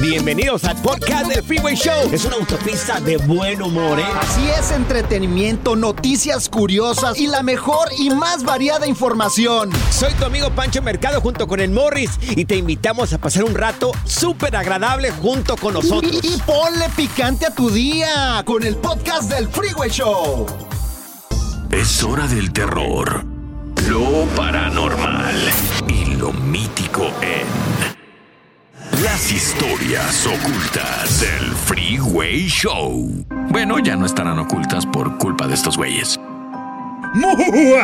Bienvenidos al podcast del Freeway Show. Es una autopista de buen humor, ¿eh? Así es, entretenimiento, noticias curiosas y la mejor y más variada información. Soy tu amigo Pancho Mercado junto con el Morris y te invitamos a pasar un rato súper agradable junto con nosotros. Y, y ponle picante a tu día con el podcast del Freeway Show. Es hora del terror, lo paranormal y lo mítico en las historias ocultas del Freeway Show. Bueno, ya no estarán ocultas por culpa de estos güeyes.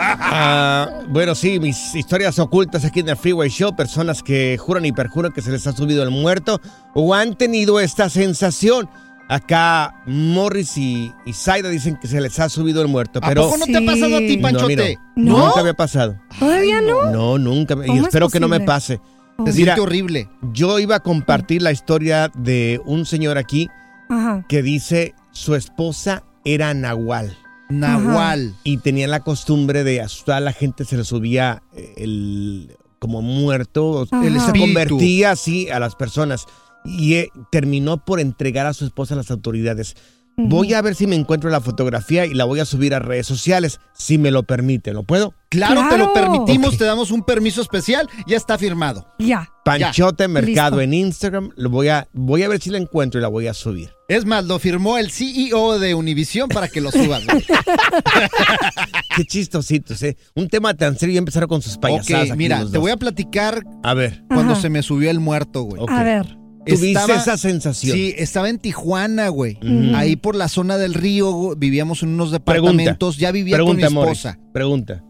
Ah, bueno, sí, mis historias ocultas aquí en el Freeway Show, personas que juran y perjuran que se les ha subido el muerto o han tenido esta sensación. Acá Morris y, y Zaida dicen que se les ha subido el muerto, ¿A pero poco no te ha pasado a ti, No, a mí Panchote? no. Nunca me ha pasado. ¿Todavía no? No, nunca. me- Y ¿Cómo es espero que no me posible? pase. Mira, siente horrible. yo iba a compartir la historia de un señor aquí Ajá. que dice su esposa era Nahual. Nahual. y tenían la costumbre de asustar a la gente, se le subía eh, el como muerto, Ajá. él se convertía así a las personas y eh, terminó por entregar a su esposa a las autoridades. Voy a ver si me encuentro la fotografía y la voy a subir a redes sociales, si me lo permite. ¿Lo puedo? Claro, te lo permitimos, te damos un permiso especial, ya está firmado. Ya. Panchote Mercado Listo. en Instagram. Lo voy a, voy a ver si la encuentro y la voy a subir. Es más, lo firmó el CEO de Univision para que lo subas. güey. Qué chistositos, ¿eh? Un tema tan serio y empezaron con sus payasadas. ok, mira, te dos. voy a platicar A ver, cuando Ajá. se me subió el muerto, güey. A ver. ¿Tuviste Estaba- esa sensación? Sí, estaba en Tijuana, güey. Ahí por la zona del río, vivíamos en unos Pregunta. departamentos. Ya vivía Pregunta, con mi esposa. Pregunta.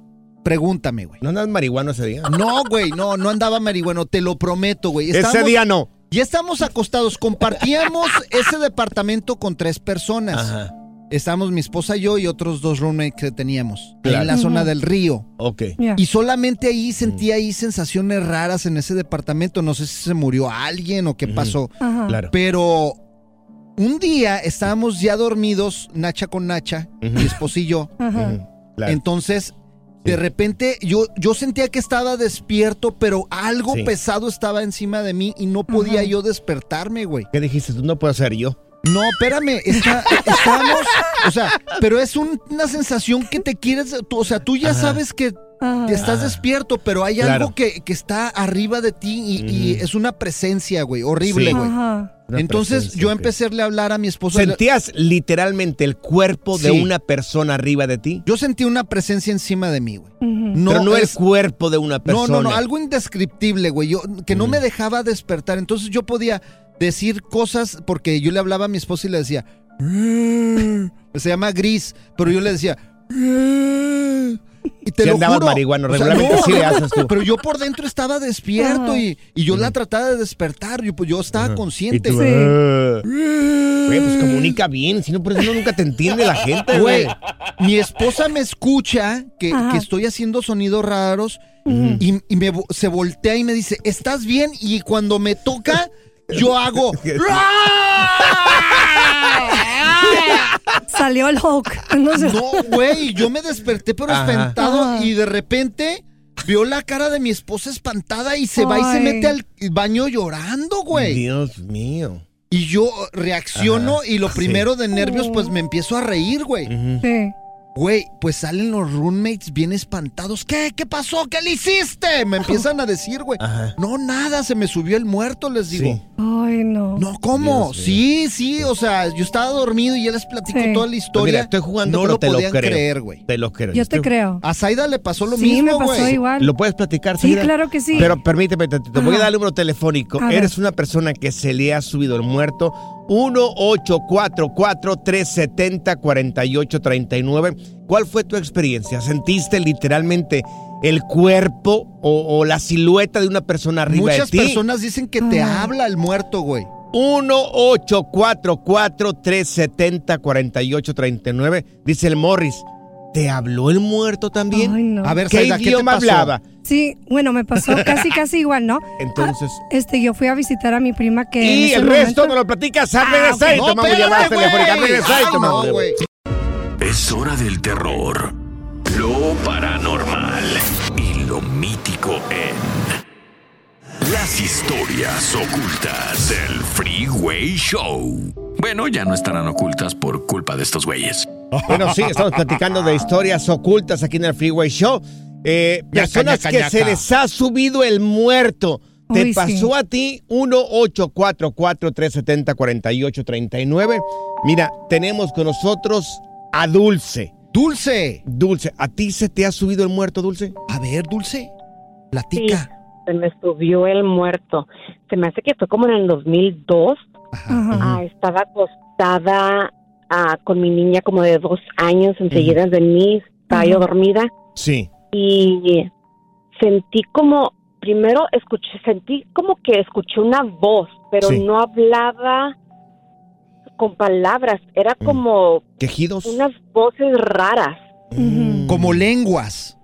Pregúntame, güey. ¿No andas marihuano ese día? No, güey, no, no andaba marihuano, te lo prometo, güey. Ese día no. Ya estamos acostados, compartíamos ese departamento con tres personas. Ajá. Estábamos mi esposa y yo y otros dos roommates que teníamos. Claro. en la zona del río. Ok. Y solamente ahí sentí ahí sensaciones raras en ese departamento. No sé si se murió alguien o qué pasó. Ajá. Claro. Pero un día estábamos ya dormidos, Nacha con Nacha, mi esposa y yo. Ajá. Ujú, claro. Entonces, de repente yo, yo sentía que estaba despierto, pero algo Sí. pesado estaba encima de mí y no podía Ajá. yo despertarme, güey. ¿Qué dijiste? Tú no puedo ser yo. No, espérame, está, estábamos, o sea, pero es un- una sensación que te quieres, tú- o sea, tú ya Ajá. sabes que Ajá. estás despierto, pero hay Claro. algo que, que está arriba de ti y, es una presencia, güey, horrible, Sí. güey. Entonces yo empecé a hablar a mi esposa. ¿Sentías literalmente el cuerpo de una persona arriba de ti? Yo sentí una presencia encima de mí, güey. No, Pero no es- el cuerpo de una No, persona. no, no, algo indescriptible, güey. Yo, que no me dejaba despertar. Entonces yo podía decir cosas porque yo le hablaba a mi esposa y le decía. Se llama Gris, pero yo le decía. Y te Sí lo andabas juro. marihuano, O sea, regularmente no, sí le haces tú. Pero yo por dentro estaba despierto y, y yo la trataba de despertar. Yo, pues, yo estaba consciente. Y tú, Sí. Güey, pues comunica bien, si no, por eso nunca te entiende la gente, güey. Güey, mi esposa me escucha que, que estoy haciendo sonidos raros y, y me se voltea y me dice, ¿estás bien? Y cuando me toca, yo hago... Salió el Hulk. No sé. No, güey, yo me desperté pero Ajá. espantado Ajá. y de repente vio la cara de mi esposa espantada y se va y se mete al baño llorando, güey. Dios mío. Y yo reacciono y lo sí. primero de nervios, pues me empiezo a reír, güey. Sí. Güey, pues salen los roommates bien espantados. ¿Qué? ¿Qué pasó? ¿Qué le hiciste? Me empiezan a decir, güey. Ajá. No, nada, se me subió el muerto, les digo. Sí. Ay, no. No, ¿cómo? Dios. Sí, sí, o sea, yo estaba dormido y ya les platico Sí. toda la Pues historia. mira, estoy jugando, no pero lo te podían lo creo. creer, güey. Te lo creo. Yo te Estoy- creo. A Zaida le pasó lo Sí, mismo, me pasó güey. igual. ¿Lo puedes platicar? Sí, claro que sí. Pero permíteme, te, te voy a dar el número telefónico. A ver. Eres una persona que se le ha subido el muerto. 1-844-370-4839. ¿Cuál fue tu experiencia? ¿Sentiste literalmente el cuerpo o, o la silueta de una persona arriba Muchas de ti? personas dicen que te Ay. habla el muerto, güey. 1-844-370-4839. Dice el Morris. ¿Te habló el muerto también? Ay, no. A ver, ¿Qué Zaida, ¿qué te idioma pasó? hablaba? Sí, bueno, me pasó casi, casi igual, ¿no? Entonces. Este, yo fui a visitar a mi prima que. en Y ese el momento- resto nos lo platicas al Ah, regresar y No, tomamos espérate, llamadas telefónicas. Al güey. regresar y tomamos no, güey. Es hora del terror, lo paranormal y lo mítico en Las historias ocultas del Freeway Show. Bueno, ya no estarán ocultas por culpa de estos güeyes. Bueno, sí, estamos platicando de historias ocultas aquí en el Freeway Show. Eh, personas que se les ha subido el muerto. ¿Te Uy, sí. pasó a ti? 1-844-370-4839. Mira, tenemos con nosotros a Dulce. Dulce. Dulce, ¿a ti se te ha subido el muerto, Dulce? A ver, Dulce. Platica. se me subió el muerto. Se me hace que fue como en el 2002. Ajá. Ah, estaba acostada ah, con mi niña como de dos años enseguida de mí. Estaba yo dormida Sí. y sentí como, primero escuché, sentí como que escuché una voz, pero Sí. no hablaba con palabras. Era Mm. como ¿Quejidos? unas voces raras. Mm. Como lenguas.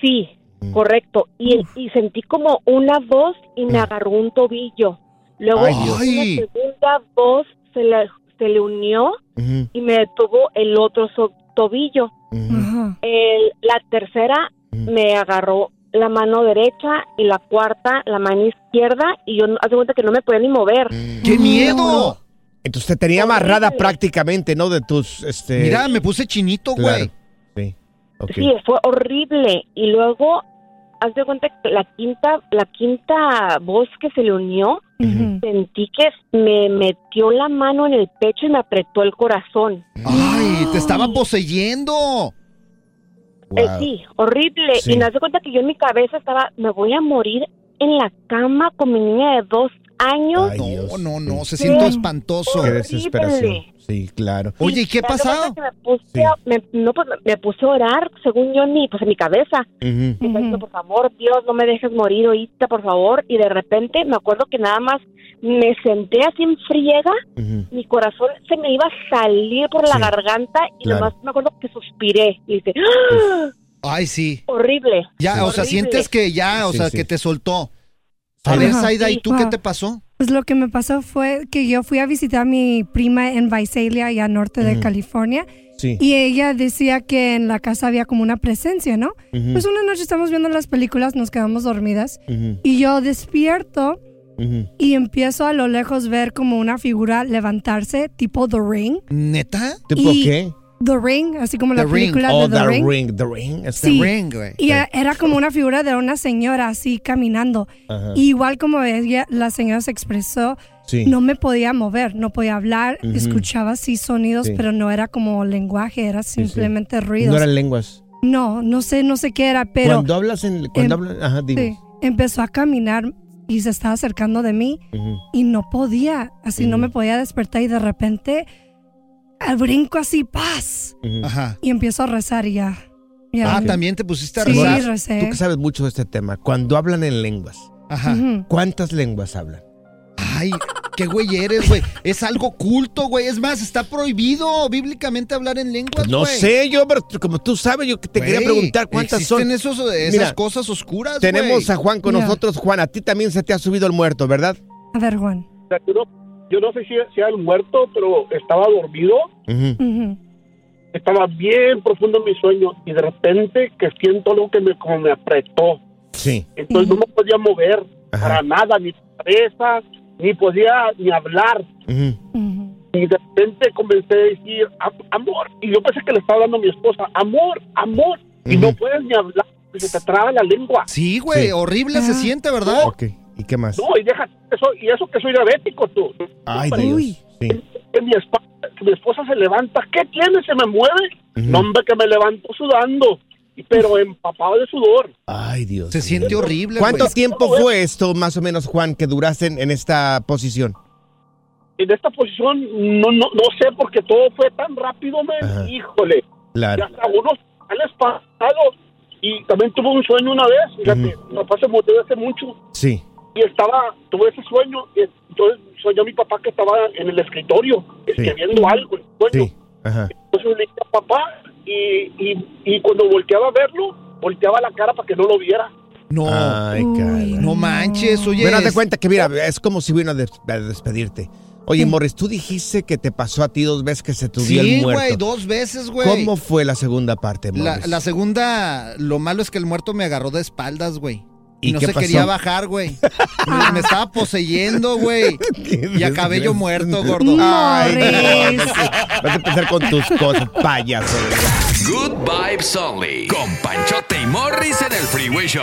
Sí, Mm. correcto. Y, y sentí como una voz y me Mm. agarró un tobillo. Luego Ay, una segunda voz se le, se le unió y me detuvo el otro so- tobillo. El- la tercera me agarró la mano derecha y la cuarta la mano izquierda y yo de cuenta que no me podía ni mover. ¡Qué miedo! Entonces te tenía amarrada Horrible. prácticamente, ¿no? De tus, este... Mira, me puse chinito, claro. güey. Sí. Sí, fue horrible. Y luego, haz de cuenta que la quinta, la quinta voz que se le unió, Sentí que me metió la mano en el pecho y me apretó el corazón. Ay, te estaba poseyendo. Eh, sí, horrible. Sí. Y me de cuenta que yo en mi cabeza estaba, me voy a morir en la cama con mi niña de dos años. Ay, no, Dios. no, no, se siente espantoso. Qué desesperación. Sí, claro. Oye, ¿y qué ha pasado? Me puse, Sí. a, me, no, pues, me- puse a orar, según yo, en mi, pues, en mi cabeza. Y diciendo, por favor, Dios, no me dejes morir ahorita, por favor. Y de repente me acuerdo que nada más me senté así en friega, mi corazón se me iba a salir por la garganta y claro. nada más me acuerdo que suspiré. Y dije, ¡Ah! Ay, sí. horrible. Ya, Sí. o sea, Horrible. sientes que ya, o Sí, sea, sí. que te soltó. A ver, Ajá. Zaida, ¿y tú qué te pasó? Pues lo que me pasó fue que yo fui a visitar a mi prima en Visalia, allá norte de. California, Sí. y ella decía que en la casa había como una presencia, ¿no? Pues una noche estamos viendo las películas, nos quedamos dormidas, y yo despierto y empiezo a lo lejos ver como una figura levantarse, tipo The Ring. ¿Neta? ¿Tipo Y- qué? The Ring, así como The la Ring. película Oh, de The, The Ring. Ring. The Ring. Este- Sí. Ring, güey. Y era- era como una figura de una señora así caminando. Ajá. Igual como ella, la señora se expresó, Sí. no me podía mover, no podía hablar, Ujú. escuchaba sí sonidos, Sí. pero no era como lenguaje, era simplemente ruidos. No eran lenguas. No, no sé, no sé qué era, pero cuando hablas en... Cuando em- hablas... Ajá, dime. sí, empezó a caminar y se estaba acercando de mí Ujú. y no podía, así no me podía despertar y de repente al brinco así, paz. Ajá. y empiezo a rezar y ya. ya Ah, también te pusiste a Sí, rezar. recé. Tú que sabes mucho de este tema. Cuando hablan en lenguas, Ajá. ¿cuántas lenguas hablan? Ay, qué güey eres, güey. Es algo culto, güey. Es más, está prohibido bíblicamente hablar en lenguas, no güey. sé yo, pero como tú sabes, yo te quería preguntar cuántas son. existen esos, esas Mira, cosas oscuras, Tenemos güey. a Juan con nosotros. Juan, a ti también se te ha subido el muerto, ¿verdad? A ver, Juan. O sea, yo no sé si, si era el muerto, pero estaba dormido, estaba bien profundo en mi sueño y de repente que siento algo que me, como me apretó. Sí. Entonces no me podía mover Ajá. para nada, ni cabeza, ni podía ni hablar. Y de repente comencé a decir, "Am- amor. Y yo pensé que le estaba hablando a mi esposa, amor, amor. Y no puedes ni hablar, porque se te traba la lengua. Sí, güey, Sí. horrible se siente, ¿verdad? Ok. ¿Y qué más? No, y deja eso, y eso que soy diabético, tú. Ay, Dios. Uy. Sí. que mi, espa- que mi esposa se levanta, ¿qué tiene? ¿Se me mueve? Ujú. No, hombre, que me levanto sudando, y- pero empapado de sudor. Ay, Dios. Se siente horrible, ¿Cuánto güey. tiempo fue esto, más o menos, Juan, que duraste en, en esta posición? En esta posición, no, no, no sé, porque todo fue tan rápido, me Ajá. híjole. Y Claro. hasta unos sales pasados. Y también tuve un sueño una vez, fíjate, mi papá se murió hace mucho, Sí. Y estaba, tuve ese sueño, y entonces soñó mi papá que estaba en el escritorio, escribiendo algo, en el sueño. Sí. Ajá. Entonces le dije a papá y, y, y cuando volteaba a verlo, volteaba la cara para que no lo viera. No, Ay, Uy, no manches, oye. Bueno, de es- cuenta que, mira, es como si vino a des- a despedirte. Oye, Morris, tú dijiste que te pasó a ti dos veces que se te Sí, el muerto. güey, dos veces, güey. ¿Cómo fue la segunda parte, La, Morris? la segunda, lo malo es que el muerto me agarró de espaldas, güey. Y, ¿Y no qué se pasó? quería bajar, güey. Me, me estaba poseyendo, güey. Y acabé yo muerto, gordo. Ay, no, vas a empezar con tus cosas, payaso. Good Vibes Only. Con Panchote y Morris en el Freeway Show.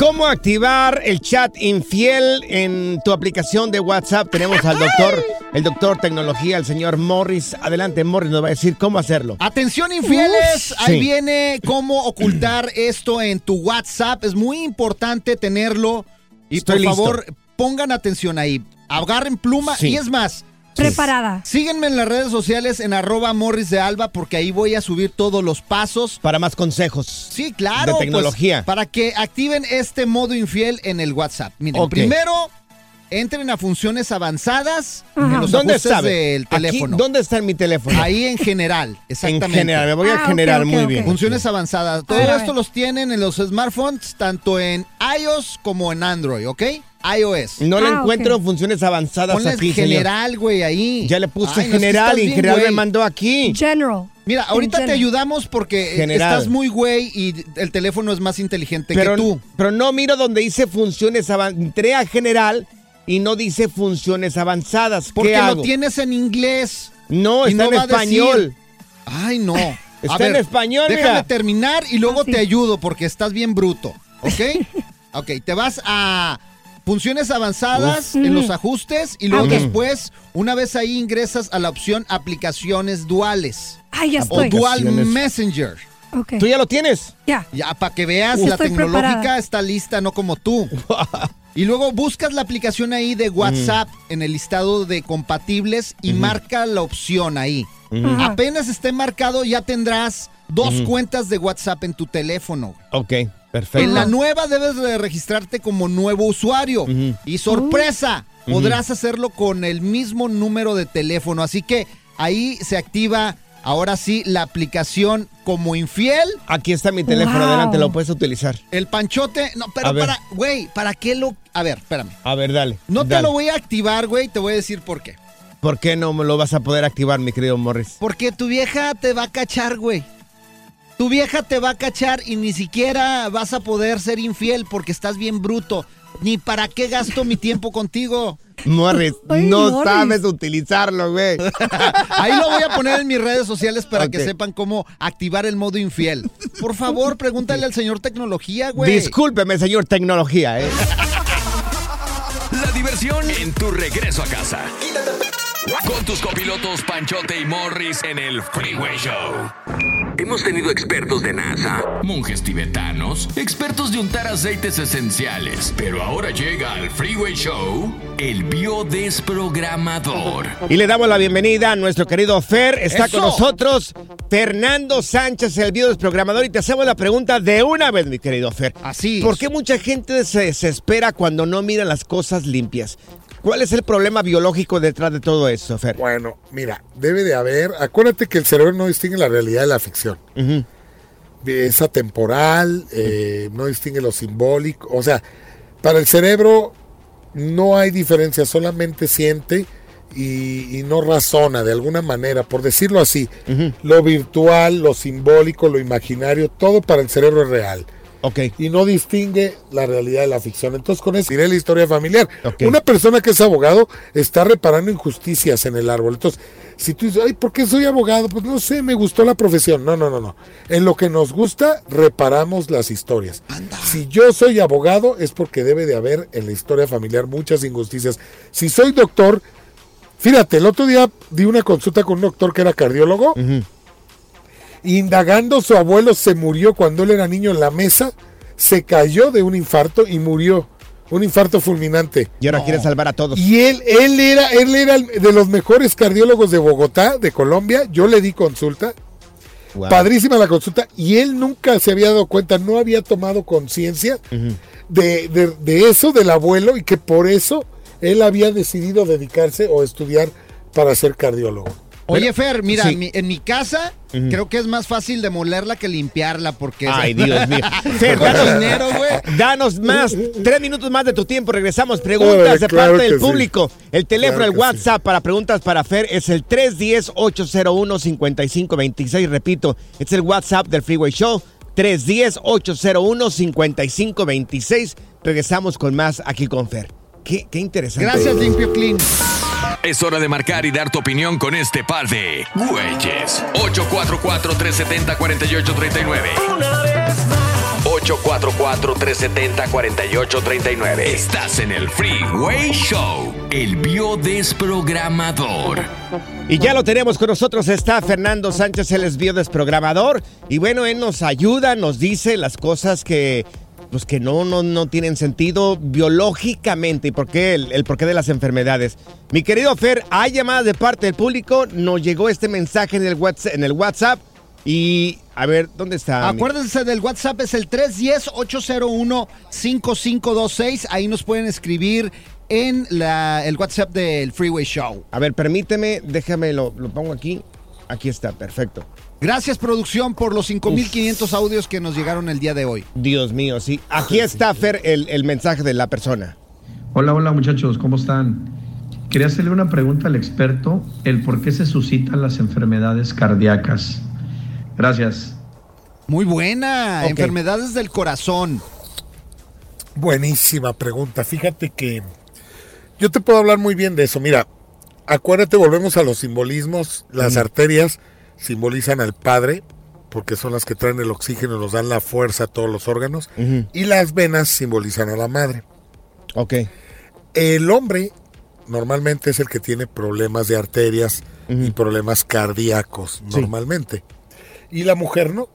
¿Cómo activar el chat infiel en tu aplicación de WhatsApp? Tenemos al doctor, el doctor tecnología, el señor Morris. Adelante, Morris nos va a decir cómo hacerlo. Atención infieles, ahí Sí. viene cómo ocultar esto en tu WhatsApp. Es muy importante tenerlo. Y Estoy por listo. favor, pongan atención ahí. Agarren pluma Sí. y es más. Preparada. Síguenme en las redes sociales en arroba Morris de Alba porque ahí voy a subir todos los pasos. Para más consejos. Sí, claro. De pues, tecnología. para que activen este modo infiel en el WhatsApp. Miren, primero entren a funciones avanzadas Ajá. en los ¿Dónde ajustes está? del Aquí, teléfono. ¿Dónde está en mi teléfono? Ahí en general, en exactamente. general, me voy Ah, a ok, general muy bien. Funciones avanzadas. Todo esto los tienen en los smartphones, tanto en iOS como en Android, ¿ok? iOS. No le Ah, encuentro ok. funciones avanzadas Ponle aquí, general, güey, ahí. Ya le puse Ay, no, es que general y bien, general me güey. mandó aquí. General. Mira, ahorita En te ayudamos porque General. estás muy güey y el teléfono es más inteligente Pero, que tú. pero no miro donde dice funciones avanzadas. Entré a general y no dice funciones avanzadas. Porque ¿Qué lo hago? tienes en inglés. No, está no en decir- español. Ay, no. A Está en español, Déjame mira. terminar y luego Ah, te ayudo porque estás bien bruto, ¿ok? ok, te vas a funciones avanzadas en los ajustes y luego después, una vez ahí ingresas a la opción aplicaciones duales Ay, ya o estoy. dual Aplicaciones. Messenger. ¿Tú ya lo tienes? Ya. Ya, para que veas, la estoy tecnológica preparada. está lista, no como tú. Y luego buscas la aplicación ahí de WhatsApp en el listado de compatibles y marca la opción ahí. Apenas esté marcado, ya tendrás dos cuentas de WhatsApp en tu teléfono. Ok, En perfecto. la nueva debes de registrarte como nuevo usuario. Y sorpresa, podrás hacerlo con el mismo número de teléfono. Así que ahí se activa ahora sí, la aplicación como infiel. Aquí está mi teléfono, Wow. adelante, lo puedes utilizar. El panchote, no, pero para, güey, ¿para qué lo...? A ver, espérame. A ver, dale. No te lo voy a activar, güey, te voy a decir por qué. ¿Por qué no me lo vas a poder activar, mi querido Morris? Porque tu vieja te va a cachar, güey. Tu vieja te va a cachar y ni siquiera vas a poder ser infiel porque estás bien bruto. Ni para qué gasto mi tiempo contigo. Morris, Ay, no Morris. sabes utilizarlo, güey. Ahí lo voy a poner en mis redes sociales para que sepan cómo activar el modo infiel. Por favor, pregúntale al señor tecnología, güey. Discúlpeme, señor tecnología, ¿eh? La diversión en tu regreso a casa. Con tus copilotos Panchote y Morris en el Freeway Show. Hemos tenido expertos de NASA, monjes tibetanos, expertos de untar aceites esenciales, pero ahora llega al Freeway Show el biodesprogramador. Y le damos la bienvenida a nuestro querido Fer. Está ¡Eso! con nosotros Fernando Sánchez, el biodesprogramador. Y te hacemos la pregunta de una vez, mi querido Fer. Así. ¿Por qué mucha gente se desespera cuando no mira las cosas limpias? ¿Cuál es el problema biológico detrás de todo eso, Fer? Bueno, mira, debe de haber. Acuérdate que el cerebro no distingue la realidad de la ficción. Ujú. Es atemporal, eh, no distingue lo simbólico. O sea, para el cerebro no hay diferencia, solamente siente y, y no razona de alguna manera, por decirlo así. Lo virtual, lo simbólico, lo imaginario, todo para el cerebro es real. Ok. y no distingue la realidad de la ficción. Entonces, con eso diré la historia familiar. Una persona que es abogado está reparando injusticias en el árbol. Entonces, si tú dices, ay, ¿por qué soy abogado? Pues no sé, me gustó la profesión. No, no, no, no. En lo que nos gusta, reparamos las historias. Si yo soy abogado, es porque debe de haber en la historia familiar muchas injusticias. Si soy doctor, fíjate, el otro día di una consulta con un doctor que era cardiólogo. Indagando, su abuelo se murió cuando él era niño en la mesa, se cayó de un infarto y murió. Un infarto fulminante. Y ahora quiere salvar a todos. Y él, él era, él era el- de los mejores cardiólogos de Bogotá, de Colombia. Yo le di consulta. Wow. Padrísima la consulta. Y él nunca se había dado cuenta, no había tomado conciencia de, de- de eso del abuelo y que por eso él había decidido dedicarse o estudiar para ser cardiólogo. Oye, Fer, mira, sí. en, mi, en mi casa creo que es más fácil demolerla que limpiarla porque... Ay, Dios mío. Fer, danos, dinero, güey. danos más, tres minutos más de tu tiempo. Regresamos. Preguntas de claro parte del sí. público. El teléfono, Claro el WhatsApp para preguntas para Fer es el 310-801-5526. Repito, es el WhatsApp del Freeway Show. 310-801-5526. Regresamos con más aquí con Fer. Qué, qué interesante. Gracias, Limpio Clean. Es hora de marcar y dar tu opinión con este par de güeyes. 844-370-4839. 844-370-4839. Estás en el Freeway Show, el biodesprogramador. Y ya lo tenemos con nosotros, está Fernando Sánchez, él es biodesprogramador. Y bueno, él nos ayuda, nos dice las cosas que, pues que no, no, no tienen sentido biológicamente y por qué, el, el porqué de las enfermedades. Mi querido Fer, hay llamadas de parte del público, nos llegó este mensaje en el WhatsApp, en el WhatsApp y a ver, ¿dónde está? Acuérdense del WhatsApp, es el 310-801-5526. Ahí nos pueden escribir en la- el WhatsApp del Freeway Show. A ver, permíteme, déjame, lo, lo pongo aquí. Aquí está, perfecto. Gracias, producción, por los 5500 audios que nos llegaron el día de hoy. Dios mío, sí. Aquí está, Fer, el, el mensaje de la persona. Hola, hola muchachos, ¿cómo están? Quería hacerle una pregunta al experto, el por qué se suscitan las enfermedades cardíacas. Gracias. Muy buena. Enfermedades del corazón. Buenísima pregunta. Fíjate que yo te puedo hablar muy bien de eso. Mira, acuérdate, volvemos a los simbolismos. Las arterias simbolizan al Padre, porque son las que traen el oxígeno y nos dan la fuerza a todos los órganos. Y las venas simbolizan a la Madre. Ok. El hombre normalmente es el que tiene problemas de arterias y problemas cardíacos, Sí. normalmente. Y la mujer no.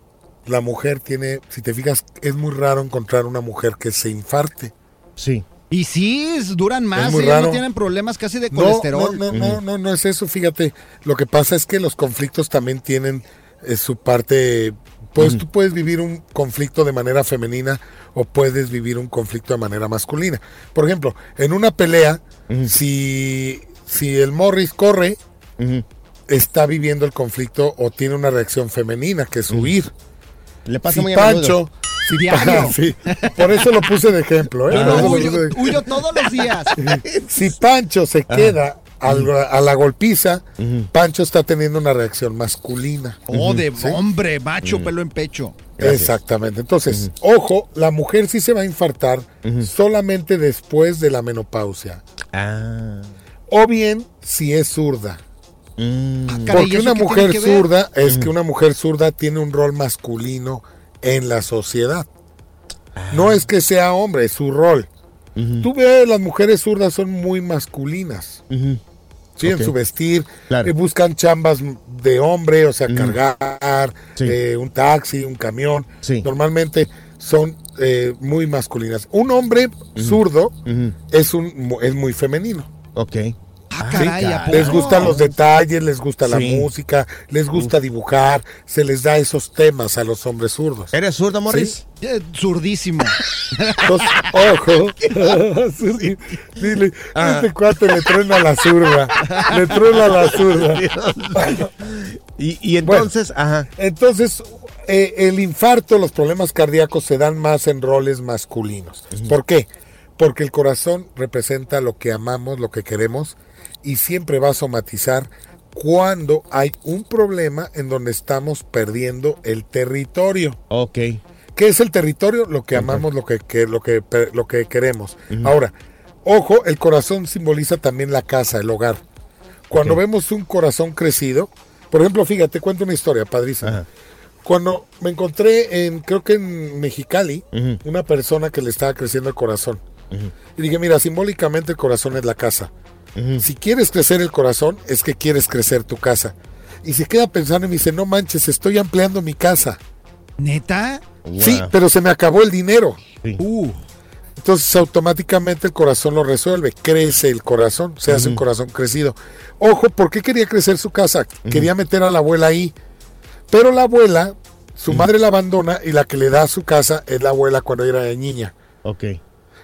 La mujer tiene, si te fijas, es muy raro encontrar una mujer que se infarte. Sí. Y sí, duran más. muy ellas no tienen problemas casi de colesterol. No, no, no, no, no es eso, fíjate. Lo que pasa es que los conflictos también tienen eh, su parte. Pues tú puedes vivir un conflicto de manera femenina o puedes vivir un conflicto de manera masculina. Por ejemplo, en una pelea, si, si el Morris corre, está viviendo el conflicto o tiene una reacción femenina, que es huir. Le pasa si muy a Pancho, si Diario. Sí, por eso lo puse de ejemplo. ¿eh? No huyo, de- huyo todos los días. si Pancho se queda al- a la golpiza, Pancho está teniendo una reacción masculina. Oh, de ¿Sí? hombre, macho, pelo en pecho. Exactamente. Entonces, ojo, la mujer sí se va a infartar solamente después de la menopausia. Ah. O bien si es zurda. Ah, caray, Porque ¿y eso una mujer ver? zurda es que una mujer zurda tiene un rol masculino en la sociedad. No es que sea hombre, es su rol. Tú ves, las mujeres zurdas son muy masculinas. Sí, Ok. en su vestir. Claro. eh, buscan chambas de hombre, o sea, cargar, Sí. eh, un taxi, un camión. Sí. Normalmente son eh, muy masculinas. Un hombre zurdo es, un, mu- es muy femenino. Ok. Ah, caray, ¿a poco? Les gustan los detalles, les gusta la Sí. música, les gusta dibujar, se les da esos temas a los hombres zurdos. ¿Eres zurdo, Morris? Eh, Zurdísimo. Entonces, ojo. Sí, Dile, Ah. este cuate le truena la zurda. Le truena la zurda. Y, y entonces, ajá. Entonces, eh, el infarto, los problemas cardíacos se dan más en roles masculinos. ¿Por qué? Porque el corazón representa lo que amamos, lo que queremos, y siempre va a somatizar cuando hay un problema en donde estamos perdiendo el territorio. Ok. ¿Qué es el territorio? Lo que amamos, lo que, que- lo que, lo que queremos. Ahora, ojo, el corazón simboliza también la casa, el hogar. Cuando vemos un corazón crecido, por ejemplo, fíjate, cuento una historia padrísima. Ajá. Cuando me encontré en, creo que en Mexicali, una persona que le estaba creciendo el corazón. Y dije, mira, simbólicamente el corazón es la casa. Si quieres crecer el corazón, es que quieres crecer tu casa. Y se queda pensando y me dice, no manches, estoy ampliando mi casa. ¿Neta? Sí, Wow. pero se me acabó el dinero. Sí. Uh, Entonces automáticamente el corazón lo resuelve, crece el corazón, se hace un corazón crecido. Ojo, ¿por qué quería crecer su casa? Quería meter a la abuela ahí. Pero la abuela, su madre la abandona y la que le da su casa es la abuela cuando era niña. Ok.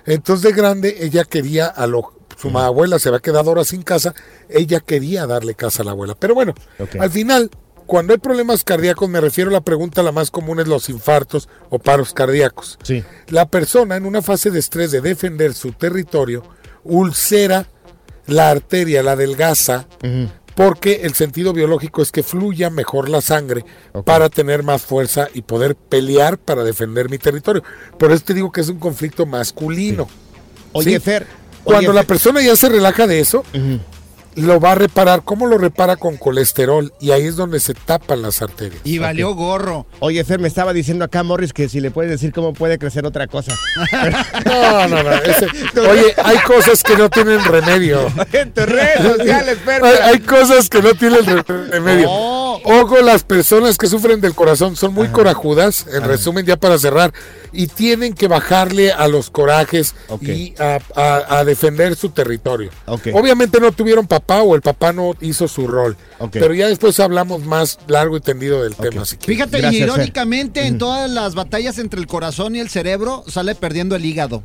Entonces de grande ella quería a lo su abuela se había quedado ahora sin casa, ella quería darle casa a la abuela. Pero bueno, al final, cuando hay problemas cardíacos, me refiero a la pregunta la más común es los infartos o paros cardíacos. Sí. La persona en una fase de estrés de defender su territorio ulcera la arteria, la adelgaza, porque el sentido biológico es que fluya mejor la sangre para tener más fuerza y poder pelear para defender mi territorio. Por eso te digo que es un conflicto masculino. Oye, ¿sí? Fer. Cuando oye, la persona ya se relaja de eso, lo va a reparar. ¿Cómo lo repara? Con colesterol. Y ahí es donde se tapan las arterias. y valió gorro. Oye, Fer, me estaba diciendo acá, Morris, que si le puedes decir cómo puede crecer otra cosa. No, no, no. ese- oye, hay cosas que no tienen remedio. en tus redes sociales, Fer. Hay, hay cosas que no tienen re- remedio. No. Ojo, las personas que sufren del corazón son muy corajudas, en resumen, ya para cerrar, y tienen que bajarle a los corajes y a, a- a defender su territorio. Obviamente no tuvieron papá o el papá no hizo su rol, pero ya después hablamos más largo y tendido del tema. Fíjate, Gracias, Fer. irónicamente, en todas las batallas entre el corazón y el cerebro, sale perdiendo el hígado.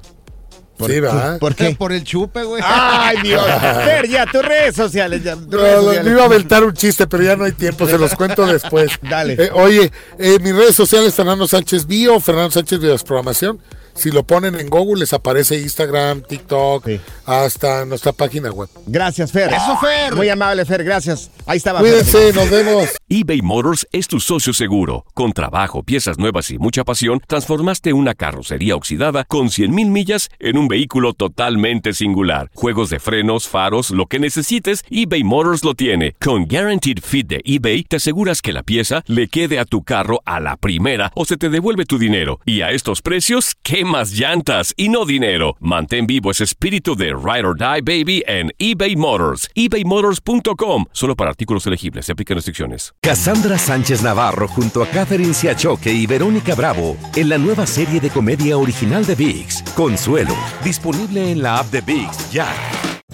Sí, ¿verdad? ¿Por qué? Por el chupe, güey. Ay, Dios. Fer, ya, tus redes sociales. Ya, tus No, redes no, sociales. le iba a aventar un chiste, pero ya no hay tiempo, se los cuento después. Dale. Eh, oye, eh, mis redes sociales, Fernando Sánchez Bio, Fernando Sánchez Videos Programación. Si lo ponen en Google, les aparece Instagram, TikTok, Sí. hasta nuestra página web. Gracias, Fer. Eso, Fer. Muy amable, Fer. Gracias. Ahí estaba. Fer. Cuídense, nos vemos. eBay Motors es tu socio seguro. Con trabajo, piezas nuevas y mucha pasión, transformaste una carrocería oxidada con 100.000 millas en un vehículo totalmente singular. Juegos de frenos, faros, lo que necesites, eBay Motors lo tiene. Con Guaranteed Fit de eBay, te aseguras que la pieza le quede a tu carro a la primera o se te devuelve tu dinero. Y a estos precios, ¿qué más llantas y no dinero? Mantén vivo ese espíritu de Ride or Die Baby en eBay Motors. ebaymotors.com. Solo para artículos elegibles. Se aplican restricciones. Cassandra Sánchez Navarro junto a Catherine Siachoque y Verónica Bravo en la nueva serie de comedia original de VIX, Consuelo, disponible en la app de VIX ya.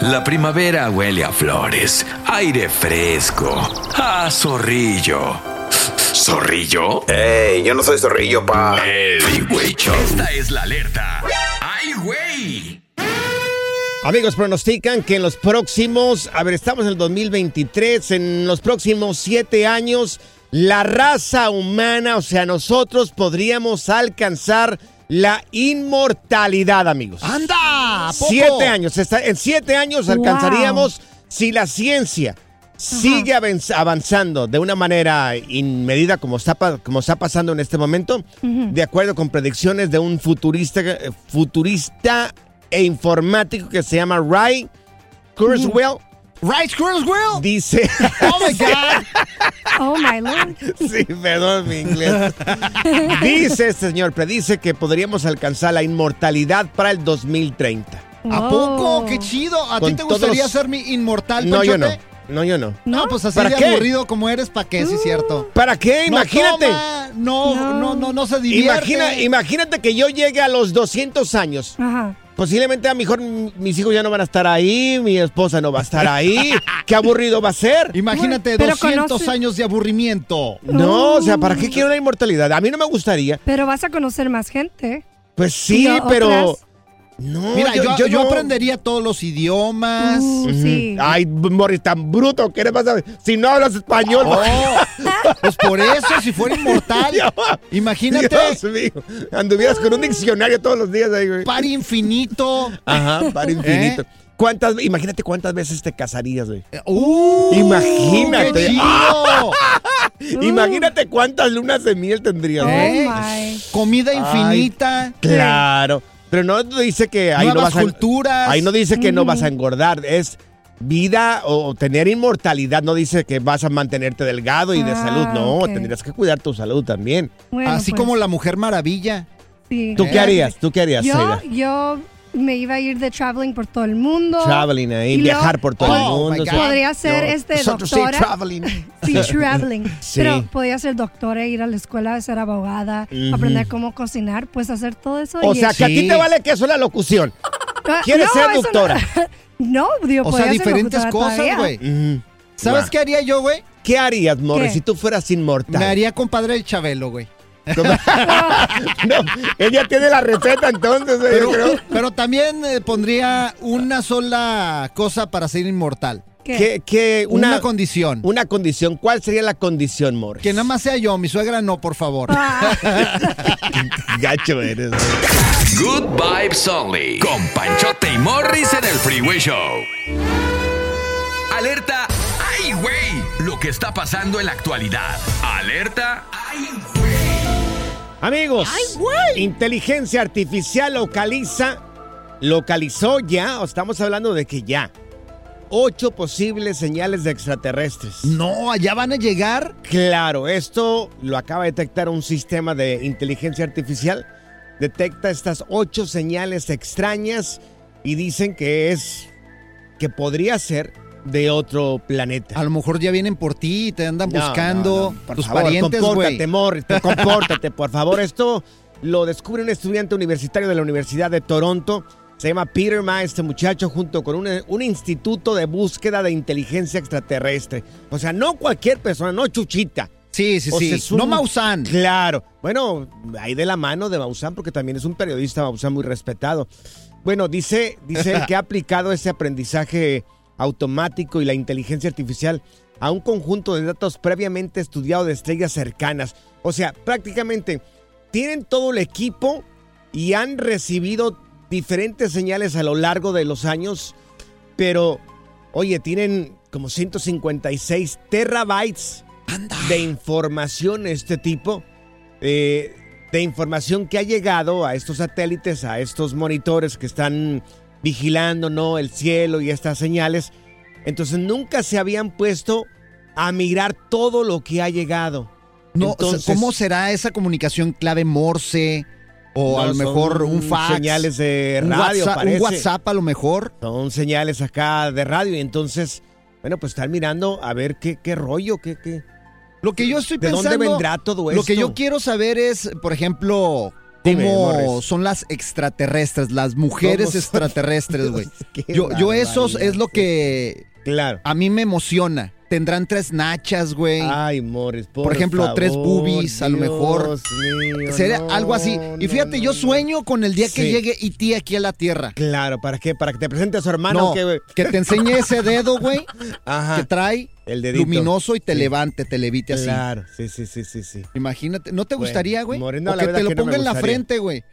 La primavera huele a flores, aire fresco, a zorrillo. ¿Zorrillo? ¡Ey! Yo no soy zorrillo, pa. El Freeway Show. Esta es la alerta. ¡Ay, güey! Amigos, pronostican que en los próximos, a ver, estamos en el 2023, en los próximos siete años, la raza humana, o sea, nosotros podríamos alcanzar la inmortalidad, amigos. ¡Anda! ¿a poco? Siete años. está- en siete años Wow. alcanzaríamos si la ciencia sigue avanz- avanzando de una manera inmedida como está, como está pasando en este momento, de acuerdo con predicciones de un futurista, eh, futurista e informático que se llama Ray Kurzweil. Right, Kurzweil. Dice. Oh my God. Oh my lord. Sí, perdón mi inglés. Dice este señor, predice que podríamos alcanzar la inmortalidad para el 2030. ¿A poco? ¡Qué chido! ¿A ti te gustaría los- ser mi inmortal, No, yo no. No, yo no. No, pues así ¿Para de qué? aburrido como eres, ¿para qué? Sí, es cierto. ¿Para qué? No Imagínate. toma, no, no, no, no, se divierte. Imagina, imagínate que yo llegue a los 200 años. Ajá. Posiblemente a lo mejor mis hijos ya no van a estar ahí, mi esposa no va a estar ahí. Qué aburrido va a ser. Imagínate Pero 200 conoce- años de aburrimiento. No, o sea, ¿para qué quiero la inmortalidad? A mí no me gustaría. Pero vas a conocer más gente. Pues sí, pero... otras. No, Mira, yo, yo, no. aprendería todos los idiomas. Uh, sí. Ay, Morris, tan bruto, ¿qué le pasa? Si no hablas español. Oh, pues por eso, si fuera inmortal, imagínate, Dios mío. Anduvieras con un diccionario todos los días ahí, güey. par infinito. Ajá, para infinito. ¿Eh? ¿Cuántas, imagínate cuántas veces te casarías, güey. ¡Uh! Imagínate. ¡Qué chido! Imagínate cuántas lunas de miel tendrías. Oh güey. my. Comida Ay, infinita. Claro. Pero no dice que ahí no vas a. culturas. Ahí no dice que no vas a engordar. Es vida o tener inmortalidad. No dice que vas a mantenerte delgado y de Ah, salud. No, ok. tendrías que cuidar tu salud también. Bueno, Así pues, como la Mujer Maravilla. sí. ¿Tú qué ¿Eh? harías? ¿Tú qué harías, Yo, yo me iba a ir de traveling por todo el mundo. Traveling ahí, Y luego- viajar por todo el Oh, mundo. Sí. Podría ser No, este nosotros sí, doctora. traveling. Sí, traveling. Sí. Pero podía ser doctora, ir a la escuela, ser abogada, aprender cómo cocinar, pues hacer todo eso. O y- sea, que a ti Sí. te vale que eso la locución. Ah, ¿Quieres no, ser doctora? No, digo, O sea, diferentes cosas, güey. ¿Sabes qué haría yo, güey? ¿Qué harías, Morris, si tú fueras inmortal? Me haría compadre el Chabelo, güey. no, ella tiene la receta entonces, güey, Pero, yo creo. pero también eh, pondría una sola cosa para ser inmortal. ¿Qué? ¿Qué- qué- Una, una, condición. una condición. ¿Cuál sería la condición, Morris? Que nada más sea yo, mi suegra no, por favor. Ah, gacho eres. Good Vibes Only. Con Panchote y Morris en el Freeway Show. Alerta. ¡Ay, güey! Lo que está pasando en la actualidad. Alerta. ¡Ay, güey! Amigos, inteligencia artificial localiza, localizó ya, o estamos hablando de que ya, ocho posibles señales de extraterrestres. No, allá van a llegar. Claro, esto lo acaba de detectar un sistema de inteligencia artificial. Detecta estas ocho señales extrañas y dicen que es, que podría ser de otro planeta. A lo mejor ya vienen por ti y te andan No, buscando no, no, por tus favor, parientes, Compórtate. Morris, compórtate, por favor. Esto lo descubre un estudiante universitario de la Universidad de Toronto. Se llama Peter Ma, este muchacho, junto con un, un instituto de búsqueda de inteligencia extraterrestre. O sea, no cualquier persona, no chuchita. Sí, sí, O sí. sea, un- No Maussan. Claro. Bueno, ahí de la mano de Maussan, porque también es un periodista Maussan muy respetado. Bueno, dice, dice que ha aplicado ese aprendizaje automático y la inteligencia artificial a un conjunto de datos previamente estudiado de estrellas cercanas. O sea, prácticamente tienen todo el equipo y han recibido diferentes señales a lo largo de los años, pero, oye, tienen como 156 terabytes de información este tipo. Eh, de información que ha llegado a estos satélites, a estos monitores que están vigilando, ¿no? El cielo y estas señales. Entonces nunca se habían puesto a mirar todo lo que ha llegado. No, Entonces- ¿Cómo será esa comunicación clave Morse? O No, a lo mejor un fax. Señales de un radio, WhatsApp, parece. Un WhatsApp a lo mejor. Son señales acá de radio. Y entonces, bueno, pues están mirando a ver qué, qué rollo, qué, qué. Lo que yo estoy ¿De pensando. dónde vendrá todo Lo que esto? yo quiero saber es, por ejemplo, Dime, cómo son las extraterrestres, las mujeres extraterrestres, güey. Yo, yo eso es lo que Claro. a mí me emociona. Tendrán tres nachas, güey. Ay, Morris, por, Por ejemplo, tres boobies, a lo mejor. Mío, Sería no, algo así. Y fíjate, no, yo sueño con el día que llegue E.T. aquí a la Tierra. Claro, ¿para qué? ¿Para que te presente a su hermano? No, güey? que te enseñe ese dedo, güey, Ajá. que trae El dedito. luminoso y te Sí. levante, te levite así. Claro, sí, sí, sí, sí, sí. Imagínate, ¿no te gustaría, güey? Moreno, o la que te lo que no ponga en la frente, güey.